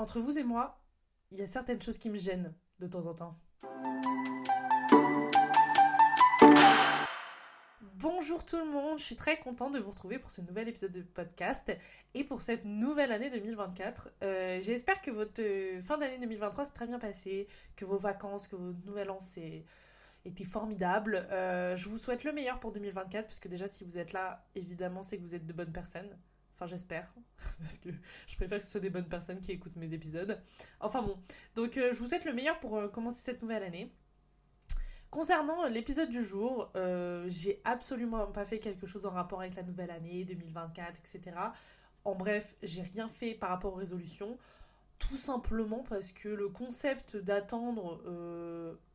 Entre vous et moi, il y a certaines choses qui me gênent de temps en temps. Bonjour tout le monde, je suis très contente de vous retrouver pour ce nouvel épisode de podcast et pour cette nouvelle année 2024. Euh, j'espère que votre euh, fin d'année 2023 s'est très bien passée, que vos vacances, que votre nouvel an s'est été formidable. Euh, je vous souhaite le meilleur pour 2024 parce que déjà si vous êtes là, évidemment c'est que vous êtes de bonnes personnes. Enfin, j'espère. Parce que je préfère que ce soit des bonnes personnes qui écoutent mes épisodes. Enfin bon. Donc, euh, je vous souhaite le meilleur pour euh, commencer cette nouvelle année. Concernant l'épisode du jour, euh, j'ai absolument pas fait quelque chose en rapport avec la nouvelle année 2024, etc. En bref, j'ai rien fait par rapport aux résolutions. Tout simplement parce que le concept d'attendre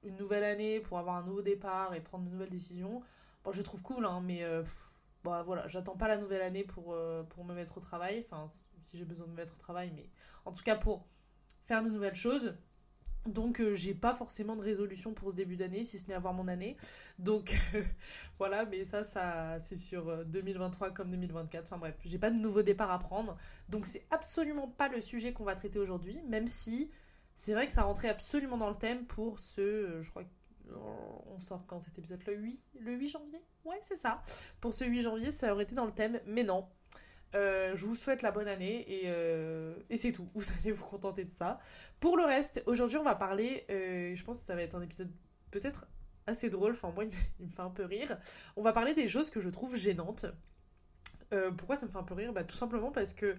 une nouvelle année pour avoir un nouveau départ et prendre de nouvelles décisions, bon, je trouve cool, hein, mais bah voilà, j'attends pas la nouvelle année pour, euh, pour me mettre au travail, enfin si j'ai besoin de me mettre au travail, mais en tout cas pour faire de nouvelles choses. Donc euh, j'ai pas forcément de résolution pour ce début d'année, si ce n'est avoir mon année. Donc voilà, mais ça, ça c'est sur 2023 euh, comme 2024. Enfin bref, j'ai pas de nouveau départ à prendre. Donc c'est absolument pas le sujet qu'on va traiter aujourd'hui, même si c'est vrai que ça rentrait absolument dans le thème pour ce, je crois on sort quand cet épisode? Le 8 le 8 janvier? Ouais c'est ça. Pour ce 8 janvier ça aurait été dans le thème mais non. Euh, je vous souhaite la bonne année et, euh, c'est tout. Vous allez vous contenter de ça. Pour le reste aujourd'hui on va parler euh, je pense que ça va être un épisode peut-être assez drôle. Enfin moi il me fait un peu rire. On va parler des choses que je trouve gênantes. Pourquoi ça me fait un peu rire? Bah, tout simplement parce que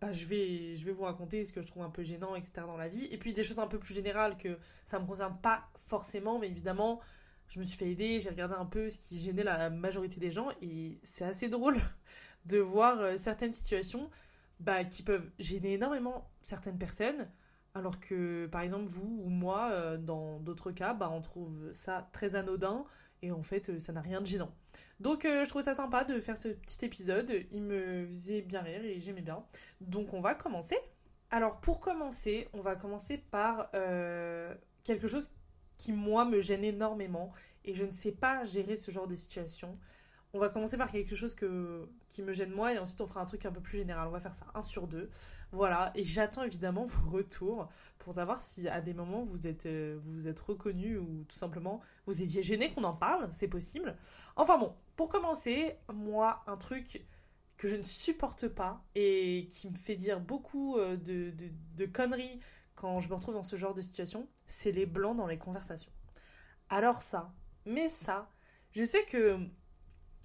bah, je, vais, je vais vous raconter ce que je trouve un peu gênant, etc. dans la vie. Et puis des choses un peu plus générales que ça me concerne pas forcément, mais évidemment, je me suis fait aider, j'ai regardé un peu ce qui gênait la majorité des gens. Et c'est assez drôle de voir euh, certaines situations bah, qui peuvent gêner énormément certaines personnes. Alors que, par exemple, vous ou moi, euh, dans d'autres cas, bah, on trouve ça très anodin et en fait, euh, ça n'a rien de gênant. Donc euh, je trouve ça sympa de faire ce petit épisode. Il me faisait bien rire et j'aimais bien. Donc on va commencer. Alors pour commencer, on va commencer par euh, quelque chose qui moi me gêne énormément et je ne sais pas gérer ce genre de situation. On va commencer par quelque chose qui me gêne moi et ensuite on fera un truc un peu plus général. On va faire ça un sur deux. Voilà, et j'attends évidemment vos retours pour savoir si à des moments vous êtes, euh, vous êtes reconnu ou tout simplement vous étiez gêné qu'on en parle, c'est possible. Enfin bon, pour commencer, moi, un truc que je ne supporte pas et qui me fait dire beaucoup euh, de conneries quand je me retrouve dans ce genre de situation, c'est les blancs dans les conversations. Alors ça, mais ça, je sais que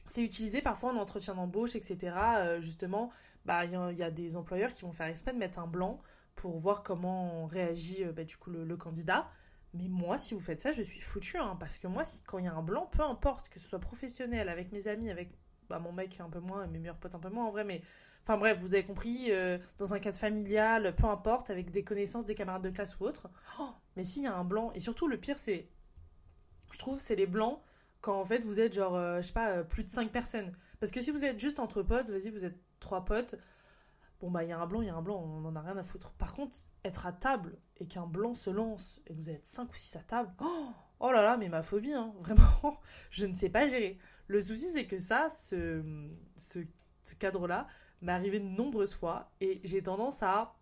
c'est utilisé parfois en entretien d'embauche, etc. Euh, justement, bah il y, a des employeurs qui vont faire exprès de mettre un blanc pour voir comment réagit euh, bah, le, candidat. Mais moi, si vous faites ça, je suis foutu, hein, parce que moi, quand il y a un blanc, peu importe que ce soit professionnel, avec mes amis, avec bah, mon mec un peu moins, mes meilleurs potes un peu moins en vrai, mais enfin bref, vous avez compris, euh, dans un cadre familial, peu importe, avec des connaissances des camarades de classe ou autre. Oh, mais s'il y a un blanc, et surtout le pire, c'est, je trouve, c'est les blancs quand en fait vous êtes genre, euh, je sais pas, euh, plus de 5 personnes. Parce que si vous êtes juste entre potes, vas-y, vous êtes trois potes, bon bah il y a un blanc, il y a un blanc, on en a rien à foutre. Par contre, être à table et qu'un blanc se lance et vous êtes 5 ou 6 à table, oh, oh, là là, mais ma phobie, hein, vraiment, je ne sais pas gérer. Le souci c'est que ça, ce, cadre-là, m'est arrivé de nombreuses fois et j'ai tendance à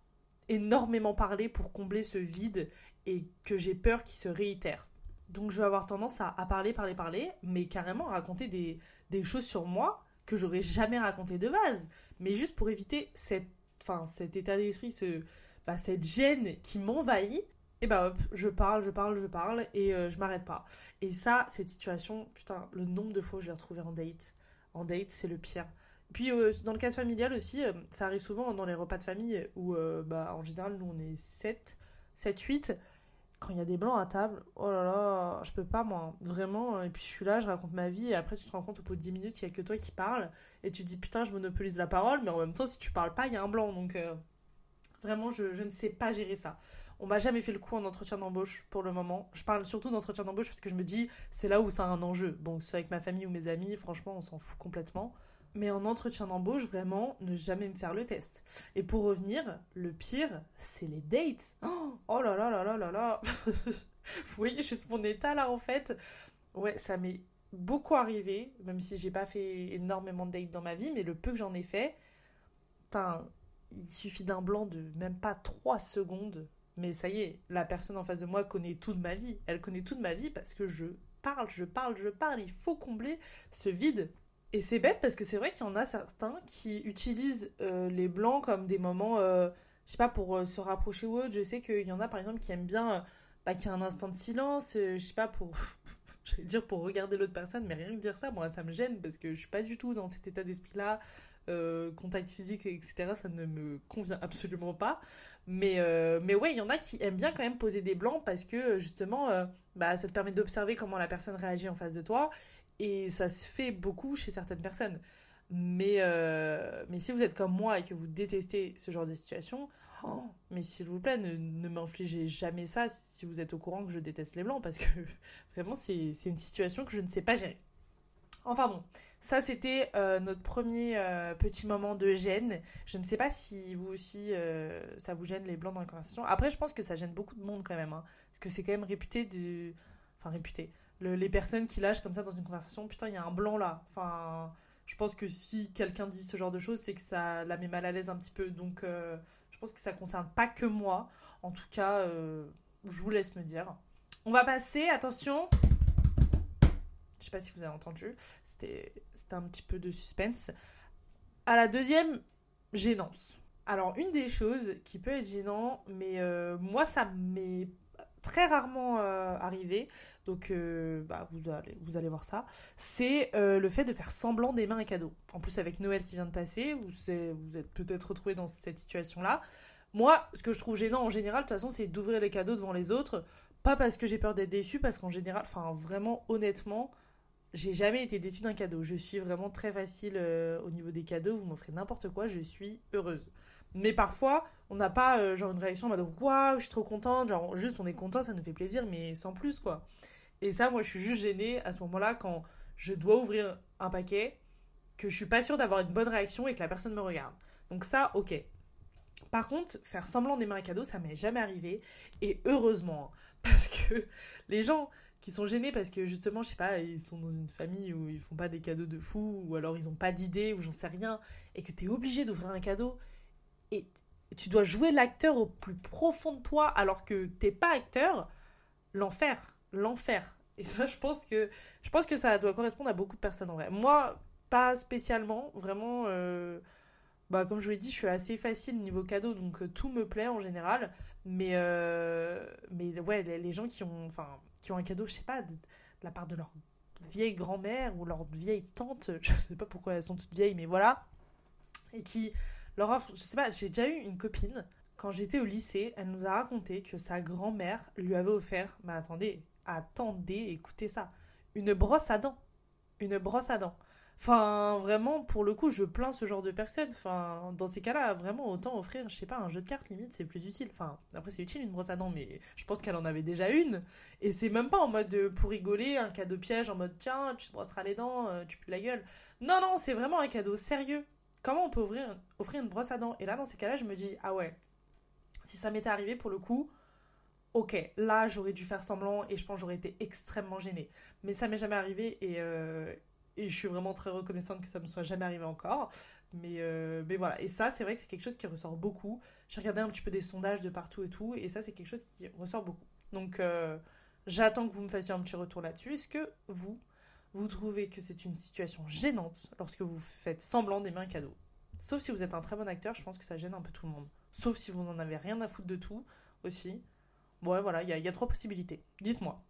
énormément parler pour combler ce vide et que j'ai peur qu'il se réitère. Donc je vais avoir tendance à, parler, parler, parler, mais carrément raconter des, choses sur moi que j'aurais jamais raconté de base. Mais juste pour éviter cet état d'esprit, bah, cette gêne qui m'envahit, et bah hop, je parle, je parle, je parle, et euh, je m'arrête pas. Et ça, cette situation, putain, le nombre de fois où je l'ai retrouvée en date, en date, c'est le pire. Puis euh, dans le cas familial aussi, euh, ça arrive souvent dans les repas de famille où, bah, en général, nous on est 7, 7, 8 quand il y a des blancs à table, oh là là, je peux pas moi, vraiment. Et puis je suis là, je raconte ma vie, et après tu te rends compte au bout de 10 minutes, il y a que toi qui parles, et tu te dis putain, je monopolise la parole, mais en même temps, si tu parles pas, il y a un blanc. Donc euh, vraiment, je, je, ne sais pas gérer ça. On m'a jamais fait le coup en entretien d'embauche pour le moment. Je parle surtout d'entretien d'embauche parce que je me dis, c'est là où ça a un enjeu. Bon, soit avec ma famille ou mes amis, franchement, on s'en fout complètement. Mais en entretien d'embauche, vraiment, ne jamais me faire le test. Et pour revenir, le pire, c'est les dates. Oh, là là là là là là Vous voyez juste mon état là en fait. Ouais, ça m'est beaucoup arrivé, même si j'ai pas fait énormément de dates dans ma vie, mais le peu que j'en ai fait, il suffit d'un blanc de même pas 3 secondes, mais ça y est, la personne en face de moi connaît toute ma vie. Elle connaît toute ma vie parce que je parle, je parle, je parle. Il faut combler ce vide. Et c'est bête parce que c'est vrai qu'il y en a certains qui utilisent euh, les blancs comme des moments, euh, je sais pas, pour euh, se rapprocher ou autre. Je sais qu'il y en a par exemple qui aiment bien bah, qu'il y ait un instant de silence, je sais pas, pour. dire pour regarder l'autre personne, mais rien que dire ça, moi ça me gêne parce que je suis pas du tout dans cet état d'esprit-là. contact physique, etc., ça ne me convient absolument pas. Mais, mais ouais, il y en a qui aiment bien quand même poser des blancs parce que justement, bah, ça te permet d'observer comment la personne réagit en face de toi et ça se fait beaucoup chez certaines personnes. Mais, euh, mais si vous êtes comme moi et que vous détestez ce genre de situation, oh, mais s'il vous plaît, ne, ne m'infligez jamais ça si vous êtes au courant que je déteste les blancs, parce que vraiment, c'est une situation que je ne sais pas gérer. Enfin bon, ça c'était euh, notre premier euh, petit moment de gêne. Je ne sais pas si vous aussi ça vous gêne les blancs dans la conversation. Après, je pense que ça gêne beaucoup de monde quand même, hein, parce que c'est quand même réputé de. Enfin, réputé les personnes qui lâchent comme ça dans une conversation, putain, il y a un blanc là. Enfin, je pense que si quelqu'un dit ce genre de choses, c'est que ça la met mal à l'aise un petit peu. Donc, euh, je pense que ça concerne pas que moi. En tout cas, euh, je vous laisse me dire. On va passer, attention. Je sais pas si vous avez entendu. C'était un petit peu de suspense. À la deuxième gênance. Alors, une des choses qui peut être gênant, mais euh, moi, ça m'est très rarement arrivé, donc euh, bah, vous, allez, voir ça, c'est euh, le fait de faire semblant d'aimer un cadeau. En plus avec Noël qui vient de passer, vous, vous êtes peut-être retrouvé dans cette situation-là. Moi, ce que je trouve gênant en général, de toute façon, c'est d'ouvrir les cadeaux devant les autres. Pas parce que j'ai peur d'être déçu, parce qu'en général, enfin vraiment honnêtement, j'ai jamais été déçue d'un cadeau. Je suis vraiment très facile euh, au niveau des cadeaux. Vous m'offrez n'importe quoi, je suis heureuse. Mais parfois, on n'a pas genre une réaction en mode waouh, je suis trop contente. Genre juste on est content, ça nous fait plaisir, mais sans plus quoi. Et ça, moi, je suis juste gênée à ce moment-là quand je dois ouvrir un paquet, que je suis pas sûre d'avoir une bonne réaction et que la personne me regarde. Donc ça, ok. Par contre, faire semblant d'aimer un cadeau, ça m'est jamais arrivé. Et heureusement, hein, parce que les gens qui sont gênés parce que justement, je sais pas, ils sont dans une famille où ils font pas des cadeaux de fou, ou alors ils ont pas d'idée, ou j'en sais rien, et que tu es obligé d'ouvrir un cadeau, et tu dois jouer l'acteur au plus profond de toi alors que t'es pas acteur, l'enfer l'enfer. Et ça, je pense que je pense que ça doit correspondre à beaucoup de personnes en vrai. Moi, pas spécialement, vraiment. Euh, bah, comme je vous l'ai dit, je suis assez facile niveau cadeau, donc euh, tout me plaît en général. Mais, euh, mais ouais, les, gens qui ont, enfin, qui ont un cadeau, je sais pas, de, la part de leur vieille grand-mère ou leur vieille tante, je sais pas pourquoi elles sont toutes vieilles, mais voilà, et qui leur offrent, je sais pas, j'ai déjà eu une copine quand j'étais au lycée, elle nous a raconté que sa grand-mère lui avait offert, mais attendez, attendez, écoutez ça, une brosse à dents. Une brosse à dents. Enfin, vraiment, pour le coup, je plains ce genre de personnes. Enfin, dans ces cas-là, vraiment, autant offrir, je sais pas, un jeu de cartes limite, c'est plus utile. Enfin, après, c'est utile une brosse à dents, mais je pense qu'elle en avait déjà une. Et c'est même pas en mode euh, pour rigoler, un cadeau piège, en mode tiens, tu te brosseras les dents, euh, tu pues la gueule. Non, non, c'est vraiment un cadeau sérieux. Comment on peut ouvrir, offrir une brosse à dents? Et là, dans ces cas-là, je me dis, ah ouais, si ça m'était arrivé pour le coup, ok, là j'aurais dû faire semblant et je pense j'aurais été extrêmement gênée. Mais ça m'est jamais arrivé et, euh, et, je suis vraiment très reconnaissante que ça me soit jamais arrivé encore. Mais, euh, mais voilà, et ça c'est vrai que c'est quelque chose qui ressort beaucoup. J'ai regardé un petit peu des sondages de partout et tout, et ça c'est quelque chose qui ressort beaucoup. Donc euh, j'attends que vous me fassiez un petit retour là-dessus. Est-ce que vous, vous trouvez que c'est une situation gênante lorsque vous faites semblant d'aimer un cadeau? Sauf si vous êtes un très bon acteur, je pense que ça gêne un peu tout le monde. Sauf si vous n'en avez rien à foutre de tout aussi. Ouais, voilà, il y a, trois possibilités. Dites-moi.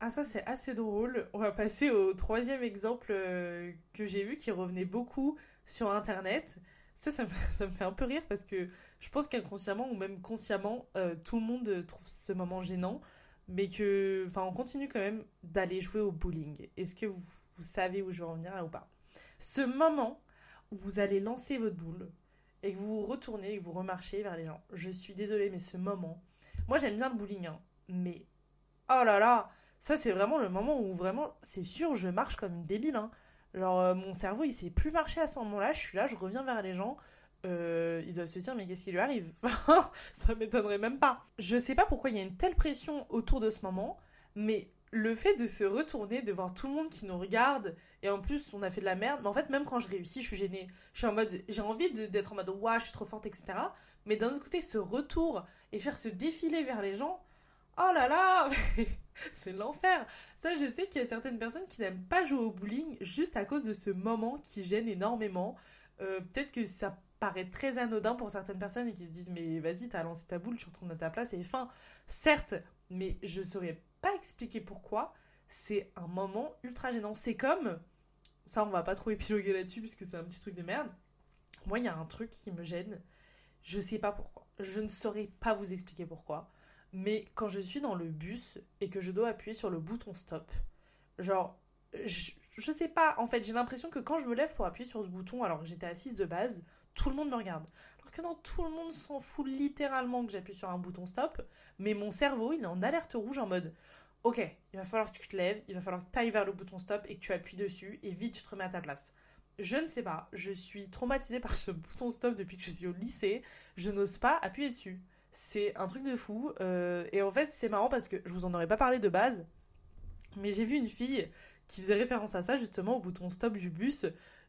Ah, ça, c'est assez drôle. On va passer au troisième exemple euh, que j'ai vu qui revenait beaucoup sur Internet. Ça, ça me, fait un peu rire parce que je pense qu'inconsciemment ou même consciemment, euh, tout le monde trouve ce moment gênant. Mais que, enfin, on continue quand même d'aller jouer au bowling. Est-ce que vous, vous, savez où je vais en venir là ou pas? Ce moment où vous allez lancer votre boule et que vous vous retournez et que vous remarchez vers les gens. Je suis désolée, mais ce moment, moi, j'aime bien le bowling, hein, mais oh là là, ça c'est vraiment le moment où vraiment, c'est sûr, je marche comme une débile. Hein. Genre, euh, mon cerveau, il sait plus marcher à ce moment-là. Je suis là, je reviens vers les gens. Euh, ils doivent se dire, mais qu'est-ce qui lui arrive? Ça m'étonnerait même pas. Je sais pas pourquoi il y a une telle pression autour de ce moment, mais le fait de se retourner, de voir tout le monde qui nous regarde, et en plus on a fait de la merde, mais en fait même quand je réussis, je suis gênée. Je suis en mode, j'ai envie d'être en mode, waouh, je suis trop forte, etc. Mais d'un autre côté, ce retour et faire ce défilé vers les gens, oh là là, c'est l'enfer. Ça, je sais qu'il y a certaines personnes qui n'aiment pas jouer au bowling juste à cause de ce moment qui gêne énormément. Euh, peut-être que ça paraît très anodin pour certaines personnes et qui se disent mais vas-y, t'as lancé ta boule, tu retournes à ta place et fin. Certes, mais je saurais pas expliquer pourquoi. C'est un moment ultra gênant. C'est comme, ça on va pas trop épiloguer là-dessus puisque c'est un petit truc de merde. Moi, il y a un truc qui me gêne. Je sais pas pourquoi. Je ne saurais pas vous expliquer pourquoi. Mais quand je suis dans le bus et que je dois appuyer sur le bouton stop, genre, je, je sais pas, en fait, j'ai l'impression que quand je me lève pour appuyer sur ce bouton alors que j'étais assise de base, tout le monde me regarde. Alors que non, tout le monde s'en fout littéralement que j'appuie sur un bouton stop, mais mon cerveau, il est en alerte rouge en mode Ok, il va falloir que tu te lèves, il va falloir que tu ailles vers le bouton stop et que tu appuies dessus et vite tu te remets à ta place. Je ne sais pas, je suis traumatisée par ce bouton stop depuis que je suis au lycée, je n'ose pas appuyer dessus. C'est un truc de fou. Euh, et en fait, c'est marrant parce que je vous en aurais pas parlé de base, mais j'ai vu une fille qui faisait référence à ça justement au bouton stop du bus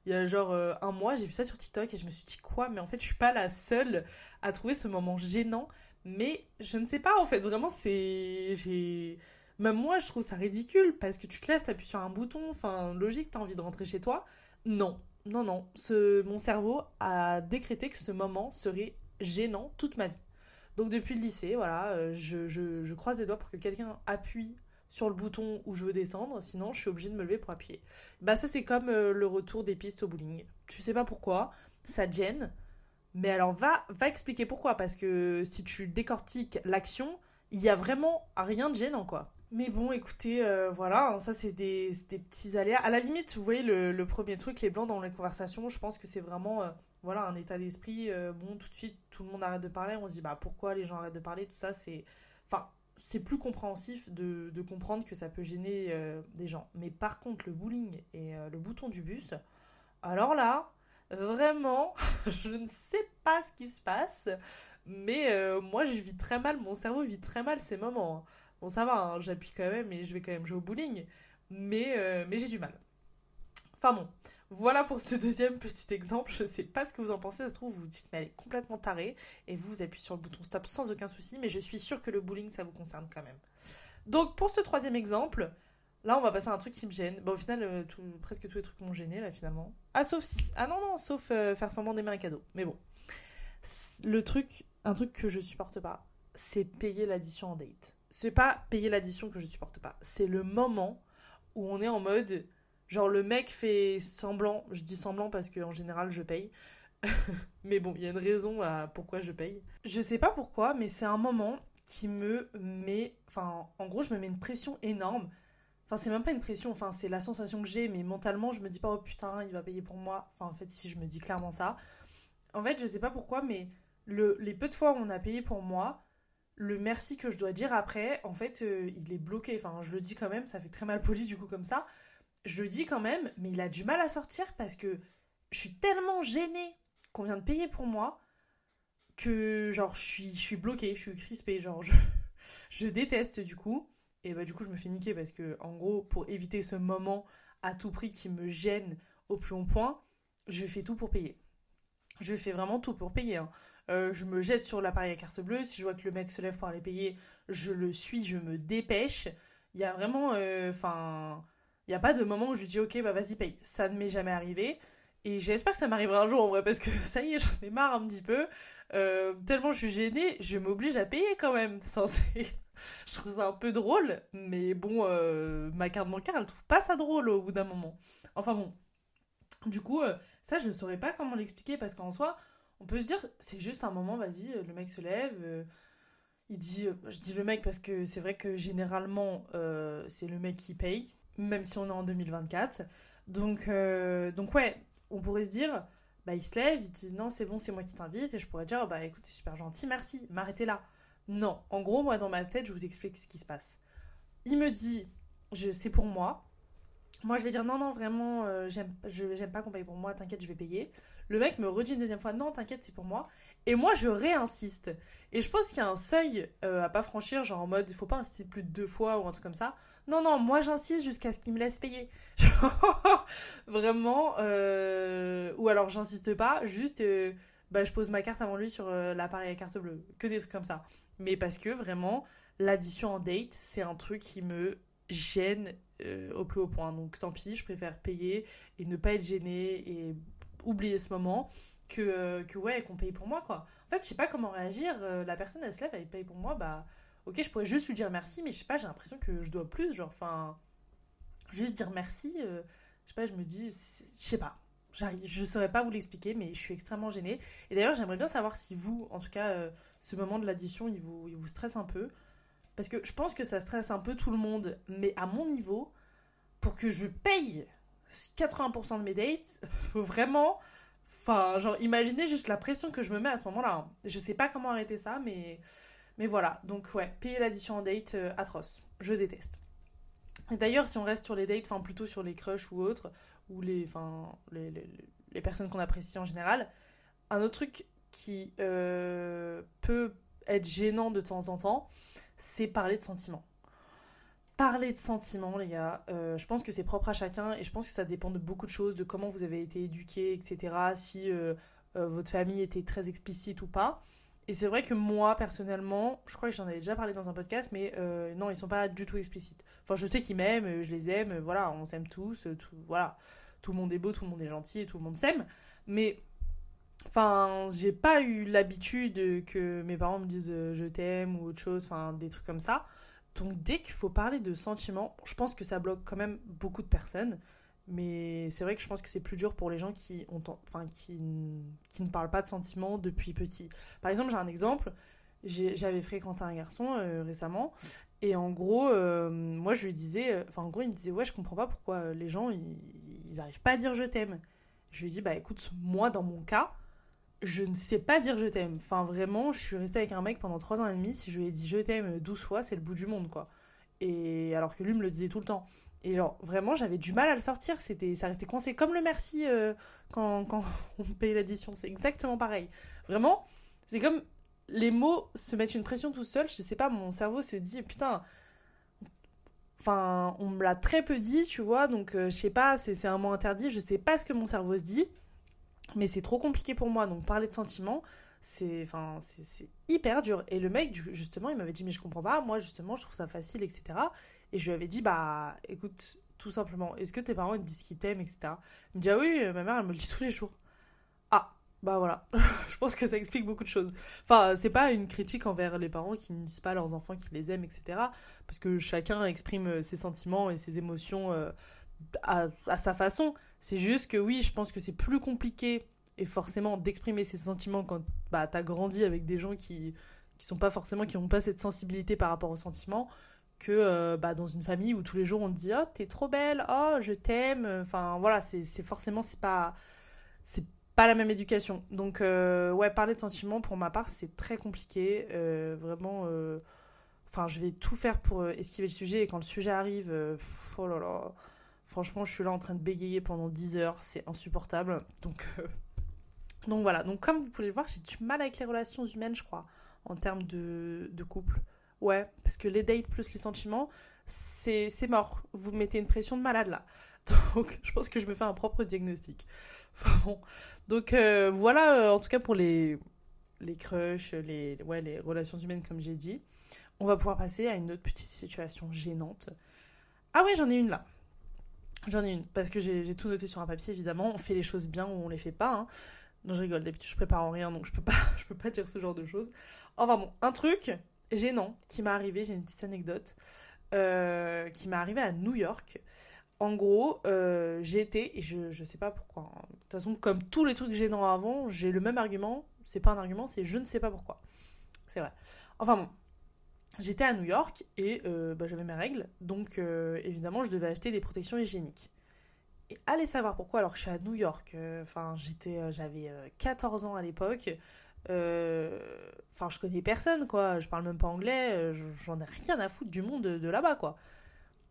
il y a genre euh, un mois, j'ai vu ça sur TikTok et je me suis dit quoi? Mais en fait, je suis pas la seule à trouver ce moment gênant. Mais je ne sais pas en fait, vraiment, c'est. J'ai. Même moi, je trouve ça ridicule parce que tu te laisses, t'appuies sur un bouton, enfin, logique, t'as envie de rentrer chez toi. Non, non, non. Ce... Mon cerveau a décrété que ce moment serait gênant toute ma vie. Donc depuis le lycée, voilà, euh, je, je, croise les doigts pour que quelqu'un appuie sur le bouton où je veux descendre, sinon je suis obligée de me lever pour appuyer. Bah ça c'est comme euh, le retour des pistes au bowling. Tu sais pas pourquoi, ça gêne, mais alors va, va expliquer pourquoi, parce que si tu décortiques l'action, il y a vraiment rien de gênant quoi. Mais bon, écoutez, euh, voilà, hein, ça c'est des, petits aléas. À la limite, vous voyez, le, premier truc, les blancs dans les conversations, je pense que c'est vraiment euh, voilà, un état d'esprit. bon, tout de suite, tout le monde arrête de parler, on se dit, bah pourquoi les gens arrêtent de parler, tout ça, c'est. Enfin, c'est plus compréhensif de, comprendre que ça peut gêner euh, des gens. Mais par contre, le bowling et euh, le bouton du bus, alors là, vraiment, je ne sais pas ce qui se passe, mais euh, moi, je vis très mal, mon cerveau vit très mal ces moments. Hein. Bon, ça va, hein, j'appuie quand même et je vais quand même jouer au bowling, mais, mais j'ai du mal. Enfin bon, voilà pour ce deuxième petit exemple. Je sais pas ce que vous en pensez. Ça se trouve, vous vous dites, mais elle est complètement tarée. Et vous, vous appuyez sur le bouton stop sans aucun souci. Mais je suis sûre que le bowling, ça vous concerne quand même. Donc, pour ce troisième exemple, là, on va passer à un truc qui me gêne. Bah, au final, euh, presque tous les trucs m'ont gêné, là, finalement. Ah, sauf. Ah non, non, sauf euh, faire semblant d'aimer un cadeau. Mais bon. Le truc, un truc que je supporte pas, c'est payer l'addition en date. C'est pas payer l'addition que je supporte pas. C'est le moment où on est en mode Genre le mec fait semblant, je dis semblant parce qu'en général je paye. mais bon, il y a une raison à pourquoi je paye. Je sais pas pourquoi, mais c'est un moment qui me met. Enfin, en gros, je me mets une pression énorme. Enfin, c'est même pas une pression, enfin, c'est la sensation que j'ai, mais mentalement, je me dis pas, oh putain, il va payer pour moi. Enfin, en fait, si je me dis clairement ça. En fait, je sais pas pourquoi, mais le, les peu de fois où on a payé pour moi, le merci que je dois dire après, en fait, euh, il est bloqué. Enfin, je le dis quand même, ça fait très mal poli du coup comme ça je le dis quand même, mais il a du mal à sortir parce que je suis tellement gênée qu'on vient de payer pour moi que genre je suis, je bloquée, je suis crispée, genre je, déteste du coup. Et bah du coup je me fais niquer parce que en gros pour éviter ce moment à tout prix qui me gêne au plus haut point, je fais tout pour payer. Je fais vraiment tout pour payer. Hein. Euh, je me jette sur l'appareil à carte bleue. Si je vois que le mec se lève pour aller payer, je le suis, je me dépêche. Il y a vraiment, euh, enfin, il n'y a pas de moment où je dis ok bah vas-y paye. Ça ne m'est jamais arrivé. Et j'espère que ça m'arrivera un jour en vrai parce que ça y est j'en ai marre un petit peu. Euh, tellement je suis gênée, je m'oblige à payer quand même. je trouve ça un peu drôle, mais bon, ma carte bancaire elle trouve pas ça drôle au bout d'un moment. Enfin bon. Du coup, ça je ne saurais pas comment l'expliquer parce qu'en soi, on peut se dire c'est juste un moment, vas-y, le mec se lève. il dit, je dis le mec parce que c'est vrai que généralement c'est le mec qui paye même si on est en 2024. Donc, euh, donc ouais, on pourrait se dire, bah il se lève, il dit non c'est bon, c'est moi qui t'invite, et je pourrais dire, bah écoute, c'est super gentil, merci, m'arrêtez là. Non, en gros, moi dans ma tête, je vous explique ce qui se passe. Il me dit, c'est pour moi. Moi, je vais dire non, non, vraiment, euh, j'aime pas qu'on paye pour moi, t'inquiète, je vais payer. Le mec me redit une deuxième fois non, t'inquiète, c'est pour moi. Et moi, je réinsiste. Et je pense qu'il y a un seuil euh, à pas franchir, genre en mode, il faut pas insister plus de deux fois ou un truc comme ça. Non, non, moi j'insiste jusqu'à ce qu'il me laisse payer. Vraiment. Euh, ou alors j'insiste pas, juste euh, bah, je pose ma carte avant lui sur l'appareil à carte bleue. Que des trucs comme ça. Mais parce que vraiment, l'addition en date, c'est un truc qui me gêne au plus haut point. Donc tant pis, je préfère payer et ne pas être gêné et oublier ce moment que, euh, que ouais, qu'on paye pour moi, quoi. En fait, je sais pas comment réagir. Euh, la personne, elle se lève, elle paye pour moi, bah, ok, je pourrais juste lui dire merci, mais je sais pas, j'ai l'impression que je dois plus, genre, enfin, juste dire merci, euh, je sais pas, je me dis, je sais pas. Je saurais pas vous l'expliquer, mais je suis extrêmement gênée. Et d'ailleurs, j'aimerais bien savoir si vous, en tout cas, ce moment de l'addition, il vous, il vous stresse un peu. Parce que je pense que ça stresse un peu tout le monde, mais à mon niveau, pour que je paye 80% de mes dates, faut vraiment Enfin, genre, imaginez juste la pression que je me mets à ce moment-là. Hein. Je sais pas comment arrêter ça, mais, mais voilà. Donc, ouais, payer l'addition en date, euh, atroce. Je déteste. D'ailleurs, si on reste sur les dates, enfin, plutôt sur les crushs ou autres, ou les, enfin, les, les, personnes qu'on apprécie en général, un autre truc qui euh, peut être gênant de temps en temps, c'est parler de sentiments parler de sentiments, les gars. Euh, je pense que c'est propre à chacun et je pense que ça dépend de beaucoup de choses, de comment vous avez été éduqué, etc. Si euh, euh, votre famille était très explicite ou pas. Et c'est vrai que moi, personnellement, je crois que j'en avais déjà parlé dans un podcast, mais non, ils sont pas du tout explicites. Enfin, je sais qu'ils m'aiment, je les aime, voilà, on s'aime tous, tout, voilà. Tout le monde est beau, tout le monde est gentil, tout le monde s'aime. Mais Enfin, j'ai pas eu l'habitude que mes parents me disent je t'aime ou autre chose, enfin des trucs comme ça. Donc dès qu'il faut parler de sentiments, je pense que ça bloque quand même beaucoup de personnes. Mais c'est vrai que je pense que c'est plus dur pour les gens qui, ont, enfin, qui, qui, ne parlent pas de sentiments depuis petit. Par exemple, j'ai un exemple. J'avais fréquenté un garçon euh, récemment. Et en gros, euh, moi je lui disais. Euh, enfin, en gros, il me disait Ouais, je comprends pas pourquoi les gens ils, ils arrivent pas à dire je t'aime. Je lui dis Bah écoute, moi dans mon cas, je ne sais pas dire je t'aime. Enfin, vraiment, je suis restée avec un mec pendant 3 ans et demi. Si je lui ai dit je t'aime 12 fois, c'est le bout du monde, quoi. Et alors que lui me le disait tout le temps. Et genre, vraiment, j'avais du mal à le sortir. C'était, ça restait coincé comme le merci euh, quand, quand on paye l'addition. C'est exactement pareil. Vraiment, c'est comme les mots se mettent une pression tout seul. Je sais pas, mon cerveau se dit putain. Enfin, on me l'a très peu dit, tu vois. Donc, euh, je sais pas, c'est un mot interdit. Je sais pas ce que mon cerveau se dit. Mais c'est trop compliqué pour moi, donc parler de sentiments, c'est enfin c'est hyper dur. Et le mec, justement, il m'avait dit, mais je comprends pas, moi justement, je trouve ça facile, etc. Et je lui avais dit, bah écoute, tout simplement, est-ce que tes parents te disent qu'ils t'aiment, etc. Il me dit, ah oui, ma mère, elle me le dit tous les jours. Ah, bah voilà, je pense que ça explique beaucoup de choses. Enfin, c'est pas une critique envers les parents qui ne disent pas à leurs enfants qu'ils les aiment, etc. Parce que chacun exprime ses sentiments et ses émotions euh, à, à sa façon. C'est juste que oui, je pense que c'est plus compliqué et forcément d'exprimer ses sentiments quand bah, t'as grandi avec des gens qui qui sont pas forcément qui n'ont pas cette sensibilité par rapport aux sentiments que euh, bah, dans une famille où tous les jours on te dit oh t'es trop belle oh je t'aime enfin voilà c'est forcément c'est pas c'est pas la même éducation. Donc euh, ouais parler de sentiments pour ma part c'est très compliqué euh, vraiment enfin je vais tout faire pour esquiver le sujet et quand le sujet arrive oh là là Franchement, je suis là en train de bégayer pendant 10 heures, c'est insupportable. Donc, euh, donc voilà. Donc comme vous pouvez le voir, j'ai du mal avec les relations humaines, je crois, en termes de, de couple. Ouais, parce que les dates plus les sentiments, c'est mort. Vous mettez une pression de malade là. Donc je pense que je me fais un propre diagnostic. Bon. Donc euh, voilà, euh, en tout cas pour les, les crushs, les, ouais, les relations humaines comme j'ai dit. On va pouvoir passer à une autre petite situation gênante. Ah ouais, j'en ai une là. J'en ai une, parce que j'ai tout noté sur un papier, évidemment. On fait les choses bien ou on les fait pas. Hein. Non, je rigole, d'habitude je prépare en rien, donc je peux pas, je peux pas dire ce genre de choses. Enfin bon, un truc gênant qui m'est arrivé, j'ai une petite anecdote, euh, qui m'est arrivé à New York. En gros, euh, j'ai été, et je, je sais pas pourquoi, hein. de toute façon, comme tous les trucs gênants avant, j'ai le même argument, c'est pas un argument, c'est je ne sais pas pourquoi. C'est vrai. Enfin bon, j'étais à New York et euh, bah, j'avais mes règles, donc euh, évidemment je devais acheter des protections hygiéniques. Et allez savoir pourquoi, alors que je suis à New York, euh, enfin j'étais, j'avais 14 ans à l'époque, enfin je connais personne quoi, je parle même pas anglais, j'en ai rien à foutre du monde de, là-bas quoi.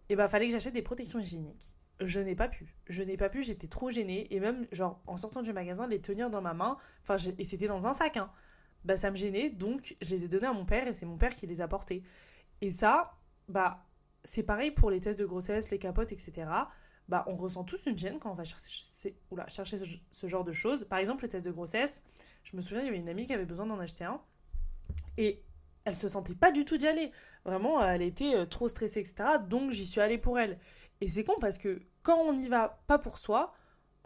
Et bah fallait que j'achète des protections hygiéniques. je n'ai pas pu. Je n'ai pas pu, j'étais trop gênée. Et même, genre, en sortant du magasin, les tenir dans ma main, enfin, et c'était dans un sac, hein. Bah, ça me gênait, donc je les ai donnés à mon père et c'est mon père qui les a portés. Et ça, bah, c'est pareil pour les tests de grossesse, les capotes, etc. Bah, on ressent tous une gêne quand on va chercher, chercher ce, genre de choses. Par exemple, le test de grossesse, je me souviens, il y avait une amie qui avait besoin d'en acheter un. Et elle se sentait pas du tout d'y aller. Vraiment, elle était euh, trop stressée, etc. Donc j'y suis allée pour elle. Et c'est con parce que quand on n'y va pas pour soi,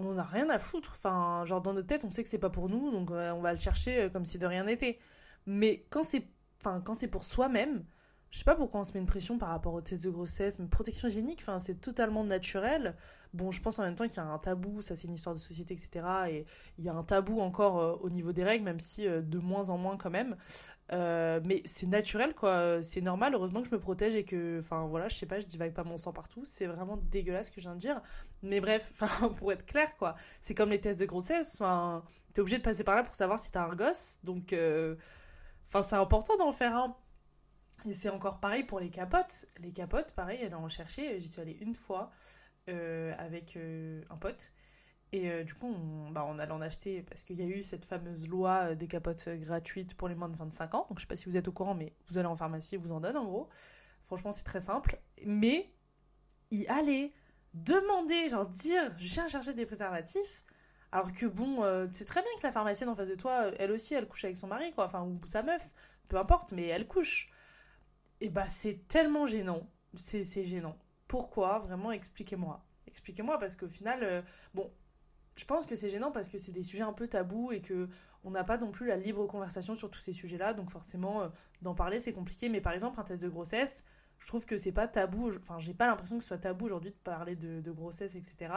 on n'a rien à foutre. Enfin, genre dans notre tête, on sait que c'est pas pour nous, donc euh, on va le chercher euh, comme si de rien n'était. Mais quand c'est, enfin, quand c'est pour soi-même, je sais pas pourquoi on se met une pression par rapport aux tests de grossesse, mais protection hygiénique, enfin, c'est totalement naturel. Bon, je pense en même temps qu'il y a un tabou, ça c'est une histoire de société, etc. Et il y a un tabou encore euh, au niveau des règles, même si de moins en moins quand même. Mais c'est naturel, quoi. C'est normal. Heureusement que je me protège et que, enfin voilà, je sais pas, je divague pas mon sang partout. C'est vraiment dégueulasse ce que je viens de dire. Mais bref, pour être clair, quoi. C'est comme les tests de grossesse. Enfin, t'es obligé de passer par là pour savoir si t'as un gosse. Donc, enfin, c'est important d'en faire un. Et c'est encore pareil pour les capotes. Les capotes, pareil, elle en cherchait. J'y suis allée une fois euh, avec euh, un pote. Et euh, du coup, on, bah, on allait en acheter parce qu'il y a eu cette fameuse loi des capotes gratuites pour les moins de 25 ans. Donc je sais pas si vous êtes au courant, mais vous allez en pharmacie, vous en donne en gros. Franchement, c'est très simple. Mais y aller, demander, genre dire, je viens chercher des préservatifs. Alors que bon, c'est très bien que la pharmacienne en face de toi, elle aussi, elle couche avec son mari, quoi. Enfin, ou sa meuf, peu importe, mais elle couche. Et bah c'est tellement gênant. C'est gênant. Pourquoi? Vraiment, expliquez-moi. Expliquez-moi parce qu'au final, euh, bon, je pense que c'est gênant parce que c'est des sujets un peu tabous et que on n'a pas non plus la libre conversation sur tous ces sujets-là. Donc forcément, euh, d'en parler, c'est compliqué. Mais par exemple, un test de grossesse, je trouve que c'est pas tabou. Enfin, j'ai pas l'impression que ce soit tabou aujourd'hui de parler de, grossesse, etc.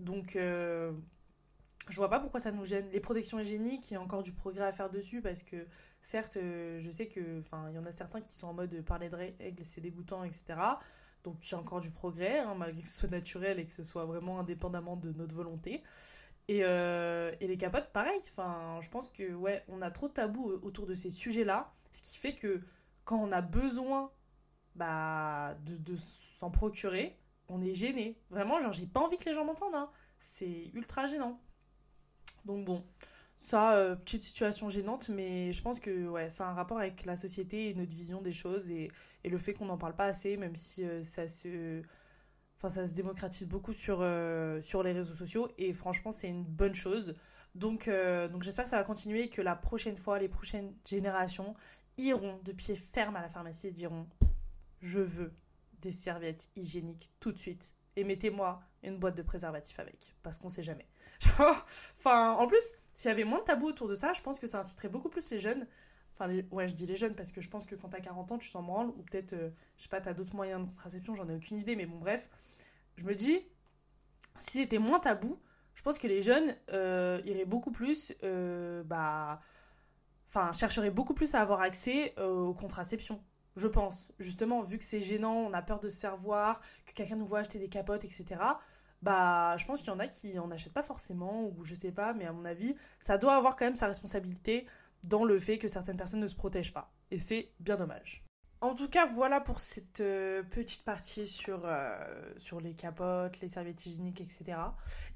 Donc, euh, je vois pas pourquoi ça nous gêne. Les protections hygiéniques, il y a encore du progrès à faire dessus parce que certes, euh, je sais que, enfin, il y en a certains qui sont en mode parler de règles, c'est dégoûtant, etc. Donc il y a encore du progrès, hein, malgré que ce soit naturel et que ce soit vraiment indépendamment de notre volonté. Et, euh, et les capotes, pareil. Enfin, je pense que ouais, on a trop de tabous autour de ces sujets-là, ce qui fait que quand on a besoin bah, de, s'en procurer, on est gêné. Vraiment, genre, j'ai pas envie que les gens m'entendent. Hein. C'est ultra gênant. Donc bon, ça, euh, petite situation gênante, mais je pense que ouais, ça a un rapport avec la société et notre vision des choses et, et le fait qu'on n'en parle pas assez, même si euh, ça se... Enfin, ça se démocratise beaucoup sur, euh, sur les réseaux sociaux et franchement, c'est une bonne chose. Donc, donc j'espère que ça va continuer et que la prochaine fois, les prochaines générations iront de pied ferme à la pharmacie et diront Je veux des serviettes hygiéniques tout de suite et mettez-moi une boîte de préservatifs avec, parce qu'on sait jamais. enfin, en plus, s'il y avait moins de tabous autour de ça, je pense que ça inciterait beaucoup plus les jeunes. Enfin, ouais, je dis les jeunes parce que je pense que quand t'as 40 ans, tu s'en branles, ou peut-être, euh, je sais pas, t'as d'autres moyens de contraception, j'en ai aucune idée, mais bon, bref. Je me dis, si c'était moins tabou, je pense que les jeunes euh, iraient beaucoup plus, euh, bah, enfin, chercheraient beaucoup plus à avoir accès aux contraceptions. Je pense, justement, vu que c'est gênant, on a peur de se faire voir, que quelqu'un nous voit acheter des capotes, etc bah je pense qu'il y en a qui en achètent pas forcément ou je sais pas mais à mon avis ça doit avoir quand même sa responsabilité dans le fait que certaines personnes ne se protègent pas et c'est bien dommage. En tout cas, voilà pour cette euh, petite partie sur, euh, sur les capotes, les serviettes hygiéniques, etc.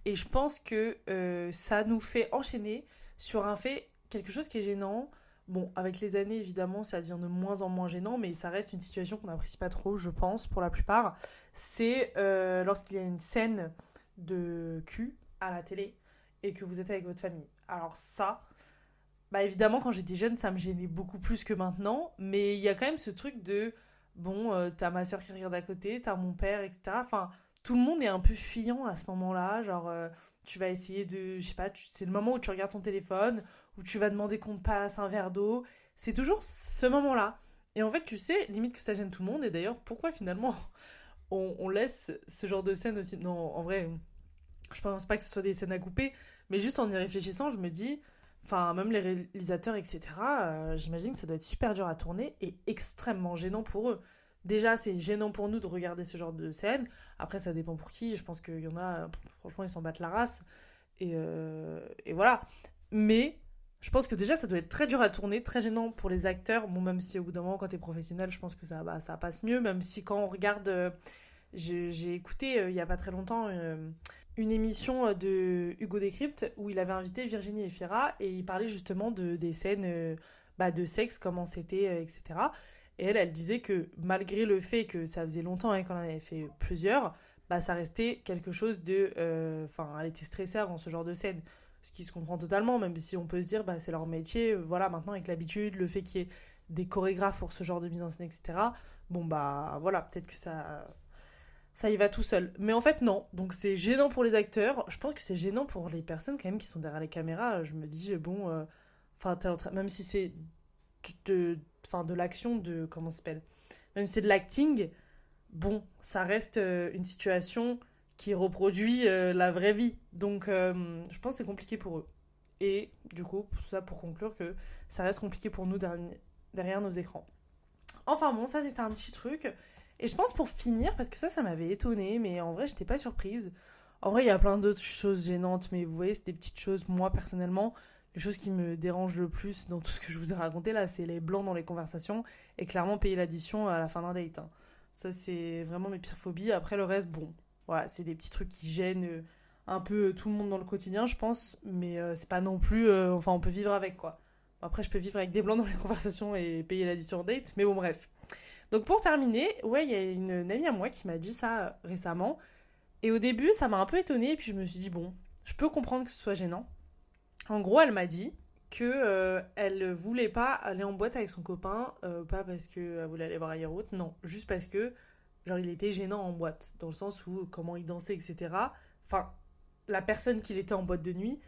Et je pense que euh, ça nous fait enchaîner sur un fait, quelque chose qui est gênant, Bon, avec les années, évidemment, ça devient de moins en moins gênant, mais ça reste une situation qu'on n'apprécie pas trop, je pense, pour la plupart. C'est euh, lorsqu'il y a une scène de cul à la télé et que vous êtes avec votre famille. Alors ça, bah évidemment, quand j'étais jeune, ça me gênait beaucoup plus que maintenant, mais il y a quand même ce truc de, bon, euh, t'as ma soeur qui regarde à côté, t'as mon père, etc. Enfin, tout le monde est un peu fuyant à ce moment-là, genre... Euh, tu vas essayer de, je sais pas, c'est le moment où tu regardes ton téléphone, où tu vas demander qu'on te passe un verre d'eau. C'est toujours ce moment-là. Et en fait, tu sais, limite que ça gêne tout le monde. Et d'ailleurs, pourquoi finalement on, laisse ce genre de scène aussi? Non, en vrai, je pense pas que ce soit des scènes à couper, mais juste en y réfléchissant, je me dis, enfin, même les réalisateurs, etc., euh, j'imagine que ça doit être super dur à tourner et extrêmement gênant pour eux. Déjà, c'est gênant pour nous de regarder ce genre de scène. Après, ça dépend pour qui. Je pense qu'il y en a, franchement, ils s'en battent la race. Et, euh, et voilà. Mais je pense que déjà, ça doit être très dur à tourner, très gênant pour les acteurs. Bon, même si au bout d'un moment, quand t'es professionnel, je pense que ça, bah, ça passe mieux. Même si quand on regarde euh, j'ai écouté il y a pas très longtemps une émission de Hugo Décrypte où il avait invité Virginie Efira et il parlait justement de, des scènes bah, de sexe, comment c'était, etc. Et elle, elle disait que malgré le fait que ça faisait longtemps hein, qu'on en avait fait plusieurs, bah, ça restait quelque chose de. Euh, enfin, elle était stressée avant ce genre de scène. Ce qui se comprend totalement, même si on peut se dire, bah, c'est leur métier. Voilà, maintenant, avec l'habitude, le fait qu'il y ait des chorégraphes pour ce genre de mise en scène, etc. Bon, bah, voilà, peut-être que ça. Ça y va tout seul. Mais en fait, non. Donc, c'est gênant pour les acteurs. Je pense que c'est gênant pour les personnes, quand même, qui sont derrière les caméras. Je me dis, bon. Euh, enfin, même si c'est de, de l'action, de. Comment s'appelle? Même si c'est de l'acting bon, ça reste euh, une situation qui reproduit euh, la vraie vie. Donc, euh, je pense que c'est compliqué pour eux. Et du coup, tout ça pour conclure que ça reste compliqué pour nous derrière nos écrans. Enfin bon, ça c'était un petit truc. Et je pense pour finir, parce que ça, ça m'avait étonné, mais en vrai, j'étais pas surprise. En vrai, il y a plein d'autres choses gênantes, mais vous voyez, c'est des petites choses. Moi, personnellement, les choses qui me dérangent le plus dans tout ce que je vous ai raconté là, c'est les blancs dans les conversations et clairement payer l'addition à la fin d'un date. Hein. Ça, c'est vraiment mes pires phobies. Après, le reste, bon, voilà, c'est des petits trucs qui gênent euh, un peu tout le monde dans le quotidien, je pense. Mais euh, c'est pas non plus. Euh, enfin, on peut vivre avec, quoi. Après, je peux vivre avec des blancs dans les conversations et payer l'addition date. Mais bon, bref. Donc, pour terminer, ouais, il y a une, amie à moi qui m'a dit ça récemment. Et au début, ça m'a un peu étonnée. Et puis, je me suis dit, bon, je peux comprendre que ce soit gênant. En gros, elle m'a dit que elle voulait pas aller en boîte avec son copain, pas parce qu'elle voulait aller voir ailleurs autre, non, juste parce que genre il était gênant en boîte, dans le sens où comment il dansait, etc. Enfin, la personne qu'il était en boîte de nuit,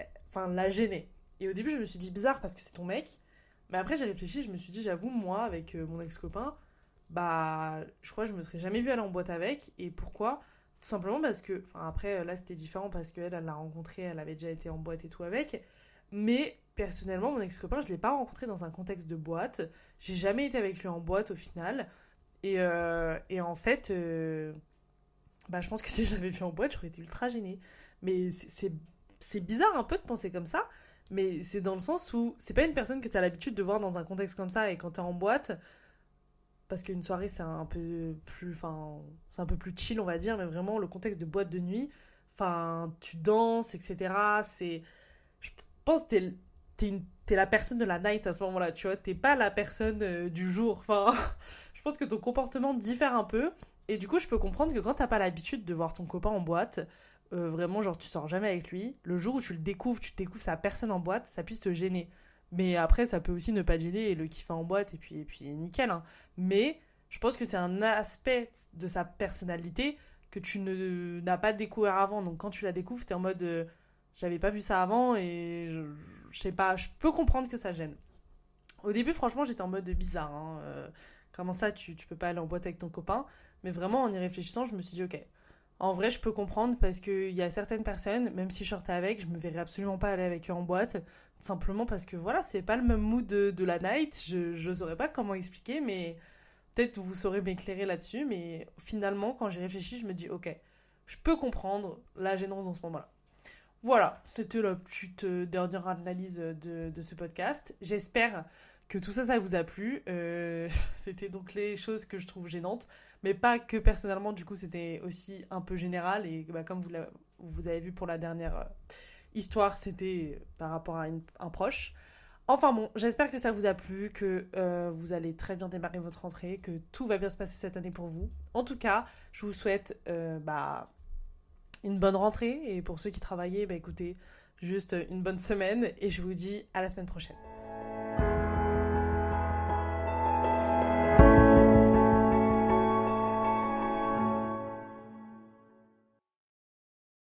euh, enfin la gênait. Et au début je me suis dit bizarre parce que c'est ton mec, mais après j'ai réfléchi, je me suis dit j'avoue moi avec mon ex-copain, bah je crois que je me serais jamais vue aller en boîte avec, et pourquoi? Tout simplement parce que, enfin après là c'était différent parce qu'elle elle l'a rencontré, elle avait déjà été en boîte et tout avec, mais personnellement, mon ex-copain, je ne l'ai pas rencontré dans un contexte de boîte. J'ai jamais été avec lui en boîte au final. Et, euh, et en fait, euh, bah, je pense que si j'avais vu en boîte, j'aurais été ultra gênée. Mais c'est bizarre un peu de penser comme ça. Mais c'est dans le sens où c'est pas une personne que tu as l'habitude de voir dans un contexte comme ça et quand tu es en boîte. Parce qu'une soirée, c'est un peu plus. Enfin, c'est un peu plus chill, on va dire. Mais vraiment, le contexte de boîte de nuit. Enfin, tu danses, etc. C'est pense que t'es, t'es, la personne de la night à ce moment-là, tu vois. T'es pas la personne euh, du jour. Enfin, je pense que ton comportement diffère un peu. Et du coup, je peux comprendre que quand t'as pas l'habitude de voir ton copain en boîte, euh, vraiment, genre, tu sors jamais avec lui, le jour où tu le découvres, tu découvres sa personne en boîte, ça puisse te gêner. Mais après, ça peut aussi ne pas te gêner et le kiffer en boîte, et puis, et puis nickel. Hein. Mais je pense que c'est un aspect de sa personnalité que tu n'as pas découvert avant. Donc quand tu la découvres, t'es en mode. Euh, j'avais pas vu ça avant et je, sais pas, je peux comprendre que ça gêne. Au début, franchement, j'étais en mode bizarre. Hein, euh, comment ça, tu, peux pas aller en boîte avec ton copain? Mais vraiment, en y réfléchissant, je me suis dit, ok, en vrai, je peux comprendre parce qu'il y a certaines personnes, même si je sortais avec, je me verrais absolument pas aller avec eux en boîte. Simplement parce que voilà, c'est pas le même mood de, de la night. Je, je saurais pas comment expliquer, mais peut-être vous saurez m'éclairer là-dessus. Mais finalement, quand j'ai réfléchi, je me dis, ok, je peux comprendre la gênance dans ce moment-là. Voilà, c'était la petite euh, dernière analyse de, ce podcast. J'espère que tout ça, ça vous a plu. Euh, c'était donc les choses que je trouve gênantes, mais pas que personnellement, du coup, c'était aussi un peu général. Et bah, comme vous, vous, avez vu pour la dernière euh, histoire, c'était par rapport à un proche. Enfin bon, j'espère que ça vous a plu, que vous allez très bien démarrer votre rentrée, que tout va bien se passer cette année pour vous. En tout cas, je vous souhaite bah, une bonne rentrée. Et pour ceux qui travaillaient, bah écoutez, juste une bonne semaine. Et je vous dis à la semaine prochaine.